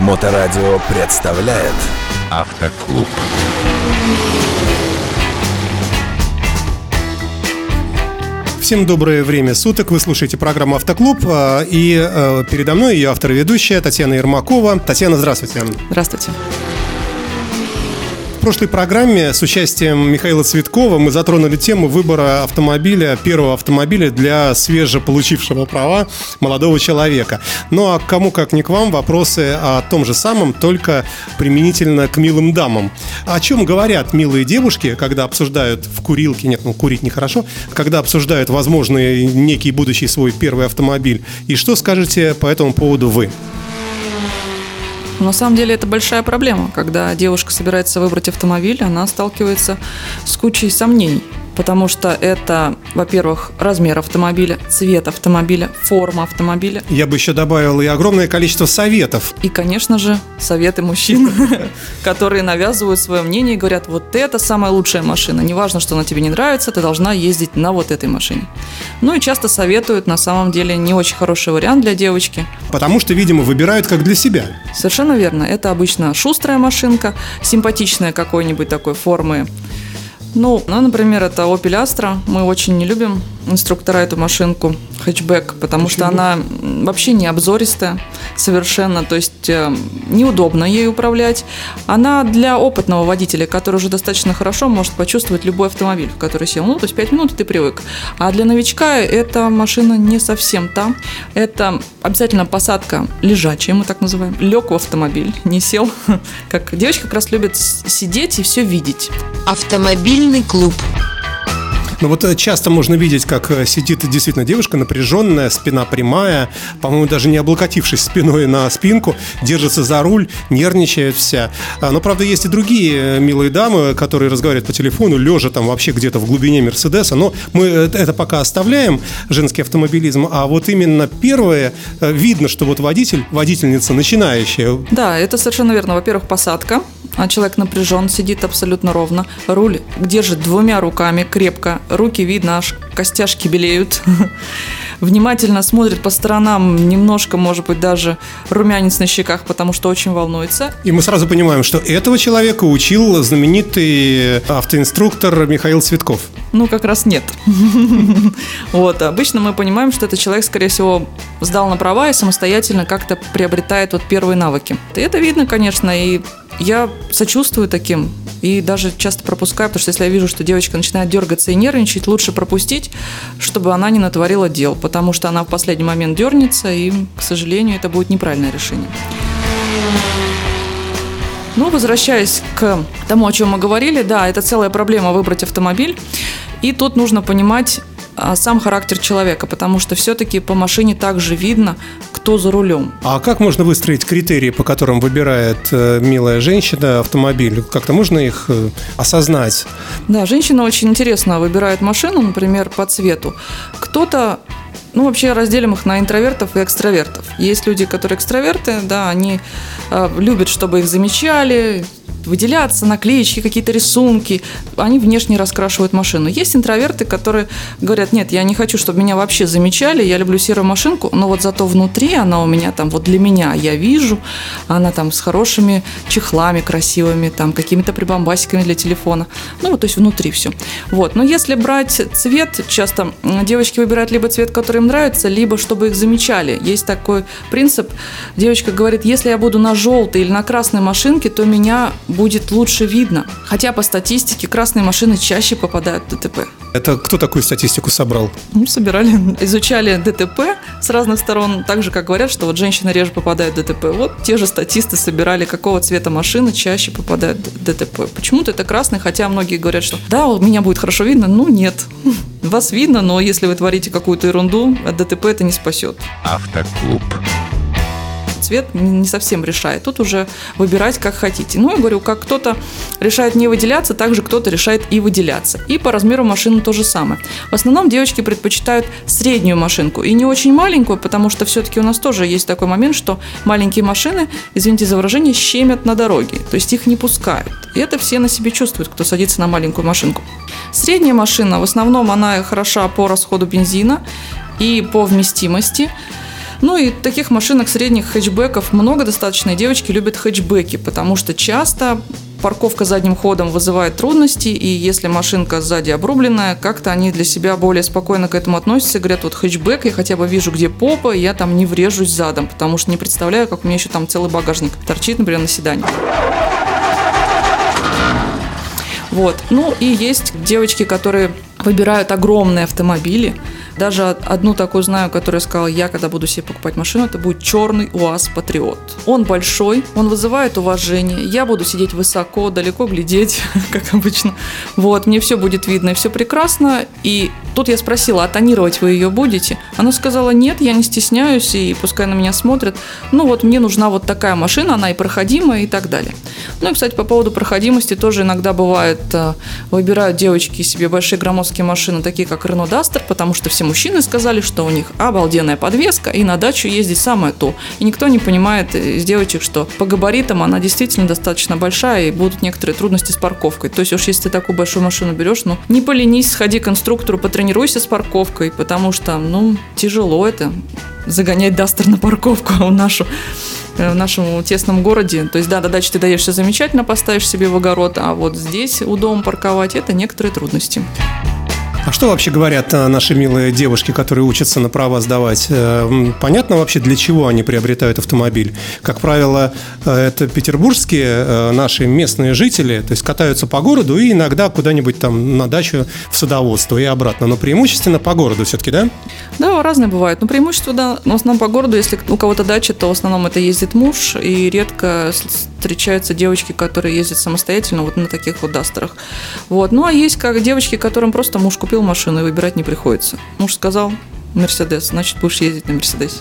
Моторадио представляет Автоклуб. Всем доброе время суток. Вы слушаете программу «Автоклуб». а, И э, передо мной ее автор и ведущая Татьяна Ермакова. Татьяна, здравствуйте. Здравствуйте. В прошлой программе с участием Михаила Цветкова мы затронули тему выбора автомобиля, первого автомобиля для свежеполучившего права молодого человека. Ну а кому, как не к вам, вопросы о том же самом, только применительно к милым дамам. О чем говорят милые девушки, когда обсуждают в курилке, нет, ну курить нехорошо, когда обсуждают возможный некий будущий свой первый автомобиль. И что скажете по этому поводу вы? На самом деле это большая проблема. Когда девушка собирается выбрать автомобиль, она сталкивается с кучей сомнений. Потому что это, во-первых, размер автомобиля, цвет автомобиля, форма автомобиля. Я бы еще добавил и огромное количество советов. И, конечно же, советы мужчин, которые навязывают свое мнение и говорят, вот это самая лучшая машина. Неважно, что она тебе не нравится, ты должна ездить на вот этой машине. Ну и часто советуют, на самом деле, не очень хороший вариант для девочки. Потому что, видимо, выбирают как для себя. Совершенно верно. Это обычно шустрая машинка, симпатичная какой-нибудь такой формы. Ну, ну, например, это Opel Astra. Мы очень не любим инструктора эту машинку, хэтчбэк, потому что Почему? она м, вообще не обзористая совершенно, то есть э, неудобно ей управлять. Она для опытного водителя, который уже достаточно хорошо может почувствовать любой автомобиль, в который сел. Ну, то есть 5 минут и ты привык. А для новичка эта машина не совсем та. Это обязательно посадка лежачая, мы так называем. Лег в автомобиль, не сел. Как девочка как раз любит сидеть и все видеть. Автомобильный клуб. Но вот э, часто можно видеть, как э, сидит действительно девушка напряженная, спина прямая, по-моему, даже не облокотившись спиной на спинку, держится за руль, нервничает вся. А, Но, правда, есть и другие э, милые дамы, которые разговаривают по телефону, лежа там вообще где-то в глубине Мерседеса. Но мы это пока оставляем, женский автомобилизм. А вот именно первое, видно, что вот водитель, водительница начинающая, Да, это совершенно верно. Во-первых, посадка. А человек напряжен, сидит абсолютно ровно. Руль держит двумя руками крепко. Руки видно, аж костяшки белеют. Внимательно смотрит по сторонам, немножко, может быть, даже румянец на щеках, потому что очень волнуется. И мы сразу понимаем, что этого человека учил знаменитый автоинструктор Михаил Цветков. Ну, как раз нет. Вот, обычно мы понимаем, что этот человек, скорее всего, сдал на права и самостоятельно как-то приобретает вот первые навыки. И это видно, конечно, и я сочувствую таким и даже часто пропускаю, потому что если я вижу, что девочка начинает дергаться и нервничать, лучше пропустить, чтобы она не натворила дел, потому что она в последний момент дернется, и, к сожалению, это будет неправильное решение. Ну, возвращаясь к тому, о чем мы говорили, да, это целая проблема выбрать автомобиль. И тут нужно понимать а, сам характер человека, потому что все-таки по машине также видно, кто за рулем. А как можно выстроить критерии, по которым выбирает э, милая женщина автомобиль? Как-то можно их э, осознать? Да, женщина очень интересно выбирает машину, например, по цвету. Кто-то ну, вообще разделим их на интровертов и экстравертов. Есть люди, которые экстраверты, да, они э, любят, чтобы их замечали, выделяться, наклеечки, какие-то рисунки. Они внешне раскрашивают машину. Есть интроверты, которые говорят, нет, я не хочу, чтобы меня вообще замечали, я люблю серую машинку, но вот зато внутри она у меня там, вот для меня я вижу, она там с хорошими чехлами красивыми, там какими-то прибамбасиками для телефона. Ну, вот, то есть внутри все. Вот. Но если брать цвет, часто девочки выбирают либо цвет, который им нравится, либо чтобы их замечали. Есть такой принцип. Девочка говорит, если я буду на желтой или на красной машинке, то меня будет лучше видно. Хотя по статистике красные машины чаще попадают в ДТП. Это кто такую статистику собрал? Ну, собирали, изучали ДТП с разных сторон, так же, как говорят, что вот женщины реже попадают в ДТП. Вот те же статисты собирали, какого цвета машины чаще попадают в ДТП. Почему-то это красный, хотя многие говорят, что да, у меня будет хорошо видно. Ну, нет. Вас видно, но если вы творите какую-то ерунду, от ДТП это не спасет. Автоклуб. Цвет не совсем решает. Тут уже выбирать как хотите. Ну, я говорю, как кто-то решает не выделяться, так же кто-то решает и выделяться. И по размеру машины то же самое. В основном девочки предпочитают среднюю машинку и не очень маленькую, потому что все-таки у нас тоже есть такой момент, что маленькие машины, извините за выражение, щемят на дороге. То есть их не пускают. И это все на себе чувствуют, кто садится на маленькую машинку. Средняя машина, в основном она хороша по расходу бензина и по вместимости. Ну и таких машинок средних хэтчбеков много достаточно, и девочки любят хэтчбеки, потому что часто парковка задним ходом вызывает трудности, и если машинка сзади обрубленная, как-то они для себя более спокойно к этому относятся, говорят, вот хэтчбэк, я хотя бы вижу, где попа, и я там не врежусь задом, потому что не представляю, как у меня еще там целый багажник торчит, например, на седане. Вот. Ну и есть девочки, которые выбирают огромные автомобили. Даже одну такую знаю, которая сказала, я когда буду себе покупать машину, это будет черный УАЗ Патриот. Он большой, он вызывает уважение, я буду сидеть высоко, далеко глядеть, как обычно. Вот, мне все будет видно и все прекрасно. И тут я спросила, а тонировать вы ее будете? Она сказала, нет, я не стесняюсь, и пускай на меня смотрят. Ну вот, мне нужна вот такая машина, она и проходимая, и так далее. Ну и, кстати, по поводу проходимости тоже иногда бывает, э, выбирают девочки себе большие громоздкие машины, такие как Renault Duster, потому что все мужчины сказали, что у них обалденная подвеска, и на дачу ездить самое то. И никто не понимает из девочек, что по габаритам она действительно достаточно большая, и будут некоторые трудности с парковкой. То есть уж если ты такую большую машину берешь, ну, не поленись, сходи к инструктору, потренируйся с парковкой, потому что, ну, тяжело это загонять Дастер на парковку в нашу в нашем тесном городе. То есть, да, до дачи ты даешь все замечательно, поставишь себе в огород, а вот здесь у дома парковать – это некоторые трудности. А что вообще говорят э, наши милые девушки, которые учатся на права сдавать? Э, понятно вообще, для чего они приобретают автомобиль? Как правило, э, это петербургские наши местные жители, то есть катаются по городу и иногда куда-нибудь там на дачу в садоводство и обратно, но преимущественно по городу все-таки, да? Да, разные бывают. Но преимущество, да, в основном по городу, если у кого-то дача, то в основном это ездит муж, и редко встречаются девочки, которые ездят самостоятельно вот на таких вот дастерах. Вот. Ну, а есть как девочки, которым просто муж купил купил машину, и выбирать не приходится. Муж сказал, Мерседес, значит, будешь ездить на Мерседесе.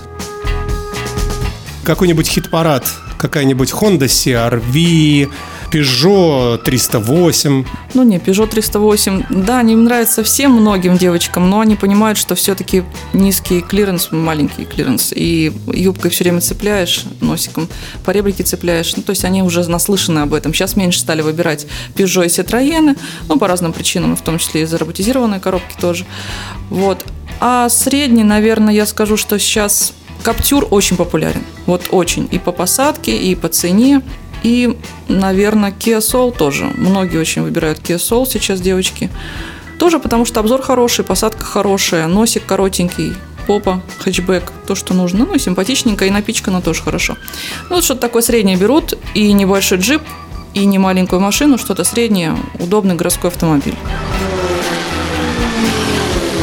Какой-нибудь хит-парад, какая-нибудь Honda CR-V, Peugeot 308. Ну не, Peugeot 308, да, они нравятся всем многим девочкам, но они понимают, что все-таки низкий клиренс, маленький клиренс, и юбкой все время цепляешь, носиком поребрики цепляешь, ну то есть они уже наслышаны об этом. Сейчас меньше стали выбирать Peugeot и Citroёn, ну по разным причинам, в том числе и за роботизированные коробки тоже. Вот. А средний, наверное, я скажу, что сейчас Каптюр очень популярен. Вот очень. И по посадке, и по цене. И, наверное, Kia Soul тоже. Многие очень выбирают Kia Soul сейчас, девочки. Тоже потому, что обзор хороший, посадка хорошая, носик коротенький, попа, хэтчбэк, то, что нужно. Ну, и симпатичненько, и напичкано тоже хорошо. Ну, вот что-то такое среднее берут, и небольшой джип, и не маленькую машину, что-то среднее, удобный городской автомобиль.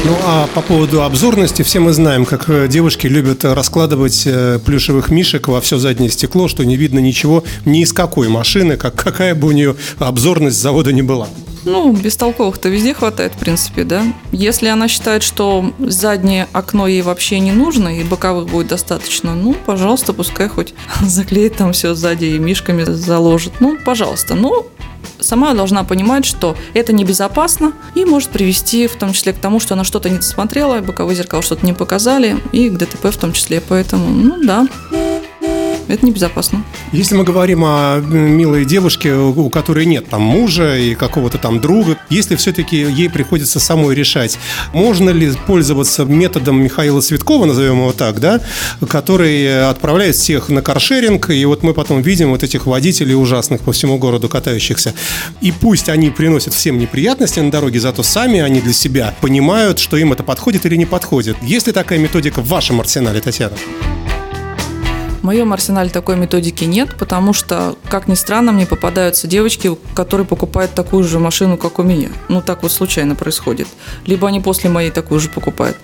Ну а по поводу обзорности, все мы знаем, как э, девушки любят раскладывать э, плюшевых мишек во все заднее стекло, что не видно ничего ни из какой машины, как, какая бы у нее обзорность завода не была. Ну, бестолковых-то везде хватает, в принципе, да. Если она считает, что заднее окно ей вообще не нужно, и боковых будет достаточно, ну, пожалуйста, пускай хоть заклеит там все сзади и мишками заложит. Ну, пожалуйста. Ну, сама должна понимать, что это небезопасно и может привести в том числе к тому, что она что-то не досмотрела, боковые зеркала что-то не показали, и к ДТП в том числе. Поэтому, ну да, это небезопасно. Если мы говорим о милой девушке, у которой нет там мужа и какого-то там друга, если все-таки ей приходится самой решать, можно ли пользоваться методом Михаила Светкова, назовем его так, да, который отправляет всех на каршеринг, и вот мы потом видим вот этих водителей ужасных по всему городу катающихся. И пусть они приносят всем неприятности на дороге, зато сами они для себя понимают, что им это подходит или не подходит. Есть ли такая методика в вашем арсенале, Татьяна? Моем арсенале такой методики нет, потому что, как ни странно, мне попадаются девочки, которые покупают такую же машину, как у меня. Ну, так вот случайно происходит. Либо они после моей такую же покупают.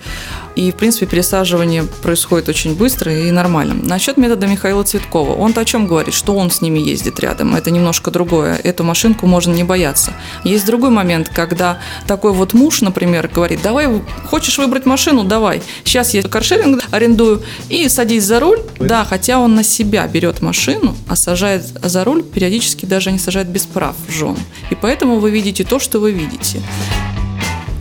И, в принципе, пересаживание происходит очень быстро и нормально. Насчет метода Михаила Цветкова. Он-то о чем говорит? Что он с ними ездит рядом. Это немножко другое. Эту машинку можно не бояться. Есть другой момент, когда такой вот муж, например, говорит, давай, хочешь выбрать машину, давай. Сейчас я каршеринг арендую и садись за руль. Да, хотя хотя он на себя берет машину, а сажает за руль, периодически даже не сажает без прав жен. И поэтому вы видите то, что вы видите.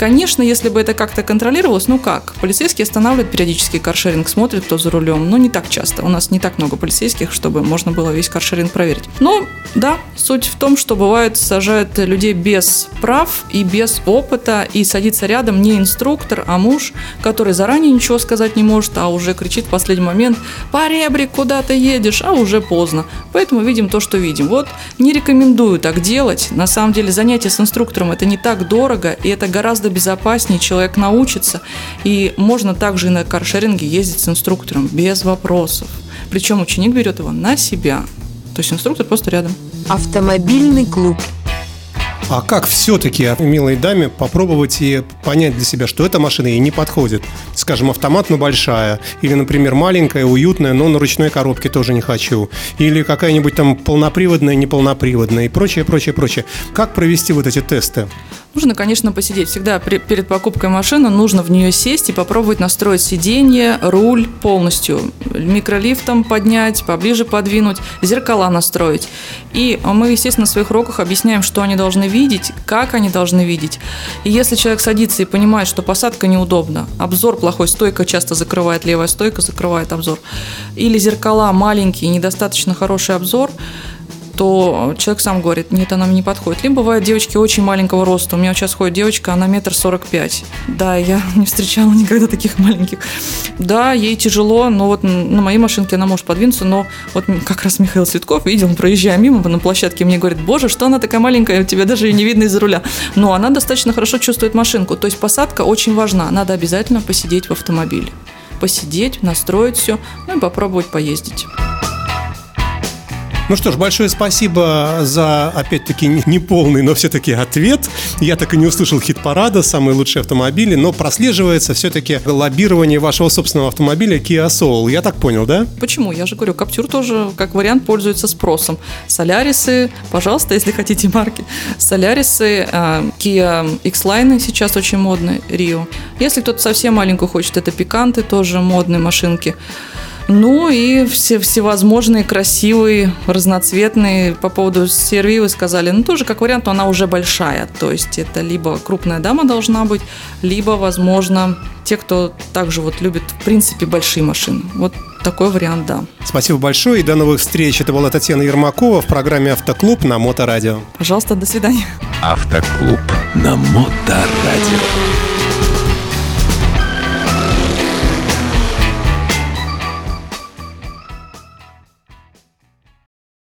Конечно, если бы это как-то контролировалось, ну как? Полицейские останавливают периодически каршеринг, смотрят, кто за рулем, но не так часто. У нас не так много полицейских, чтобы можно было весь каршеринг проверить. Но да, суть в том, что бывает сажают людей без прав и без опыта, и садится рядом не инструктор, а муж, который заранее ничего сказать не может, а уже кричит в последний момент «Поребрик, куда ты едешь?» А уже поздно. Поэтому видим то, что видим. Вот не рекомендую так делать. На самом деле занятие с инструктором это не так дорого, и это гораздо безопаснее. Человек научится. И можно также и на каршеринге ездить с инструктором без вопросов. Причем ученик берет его на себя. То есть инструктор просто рядом. Автомобильный клуб. А как все-таки милой даме попробовать и понять для себя, что эта машина ей не подходит? Скажем, автомат, но большая. Или, например, маленькая, уютная, но на ручной коробке тоже не хочу. Или какая-нибудь там полноприводная, неполноприводная и прочее, прочее, прочее. Как провести вот эти тесты? Нужно, конечно, посидеть. Всегда при- перед покупкой машины нужно в нее сесть и попробовать настроить сиденье, руль полностью. Микролифтом поднять, поближе подвинуть, зеркала настроить. И мы, естественно, на своих уроках объясняем, что они должны видеть, как они должны видеть. И если человек садится и понимает, что посадка неудобна, обзор плохой, стойка часто закрывает, левая стойка закрывает обзор, или зеркала маленькие, недостаточно хороший обзор, то человек сам говорит, нет, она мне не подходит. Либо бывают девочки очень маленького роста. У меня сейчас ходит девочка, она метр сорок пять. Да, я не встречала никогда таких маленьких. Да, ей тяжело, но вот на моей машинке она может подвинуться, но вот как раз Михаил Цветков видел, проезжая мимо на площадке, мне говорит, боже, что она такая маленькая, у тебя даже и не видно из-за руля. Но она достаточно хорошо чувствует машинку. То есть посадка очень важна. Надо обязательно посидеть в автомобиле. Посидеть, настроить все, ну и попробовать поездить. Ну что ж, большое спасибо за, опять-таки, не- неполный, но все-таки ответ. Я так и не услышал хит-парада, самые лучшие автомобили, но прослеживается все-таки лоббирование вашего собственного автомобиля Kia Soul. Я так понял, да? Почему? Я же говорю, Каптюр тоже как вариант пользуется спросом. Солярисы, пожалуйста, если хотите марки. Солярисы, Kia X-Line сейчас очень модные, Рио. Если кто-то совсем маленькую хочет, это пиканты, тоже модные машинки. Ну и все всевозможные красивые, разноцветные. По поводу серви вы сказали, ну тоже как вариант, но она уже большая. То есть это либо крупная дама должна быть, либо, возможно, те, кто также вот любит, в принципе, большие машины. Вот такой вариант, да. Спасибо большое и до новых встреч. Это была Татьяна Ермакова в программе «Автоклуб» на Моторадио. Пожалуйста, до свидания. Автоклуб. На Моторадио.